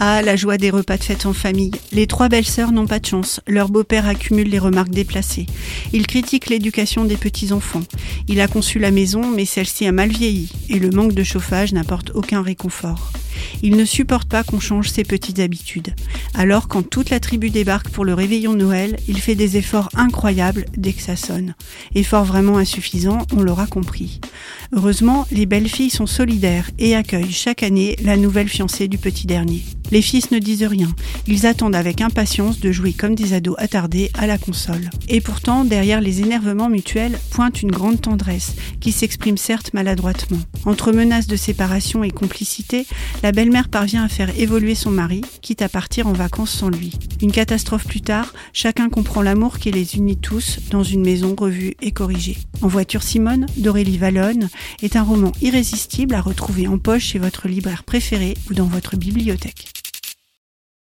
Ah, la joie des repas de fête en famille. Les trois belles-sœurs n'ont pas de chance. Leur beau-père accumule les remarques déplacées. Il critique l'éducation des petits-enfants. Il a conçu la maison, mais celle-ci a mal vieilli, et le manque de chauffage n'apporte aucun réconfort. Il ne supporte pas qu'on change ses petites habitudes. Alors, quand toute la tribu débarque pour le réveillon Noël, il fait des efforts incroyables dès que ça sonne. Efforts vraiment insuffisants, on l'aura compris. Heureusement, les belles filles sont solidaires et accueillent chaque année la nouvelle fiancée du petit dernier. Les fils ne disent rien. Ils attendent avec impatience de jouer comme des ados attardés à la console. Et pourtant, derrière les énervements mutuels, pointe une grande tendresse, qui s'exprime certes maladroitement. Entre menaces de séparation et complicité, la belle-mère parvient à faire évoluer son mari, quitte à partir en vacances sans lui. Une catastrophe plus tard, chacun comprend l'amour qui les unit tous dans une maison revue et corrigée. En voiture Simone, d'Aurélie Vallonne, est un roman irrésistible à retrouver en poche chez votre libraire préféré ou dans votre bibliothèque.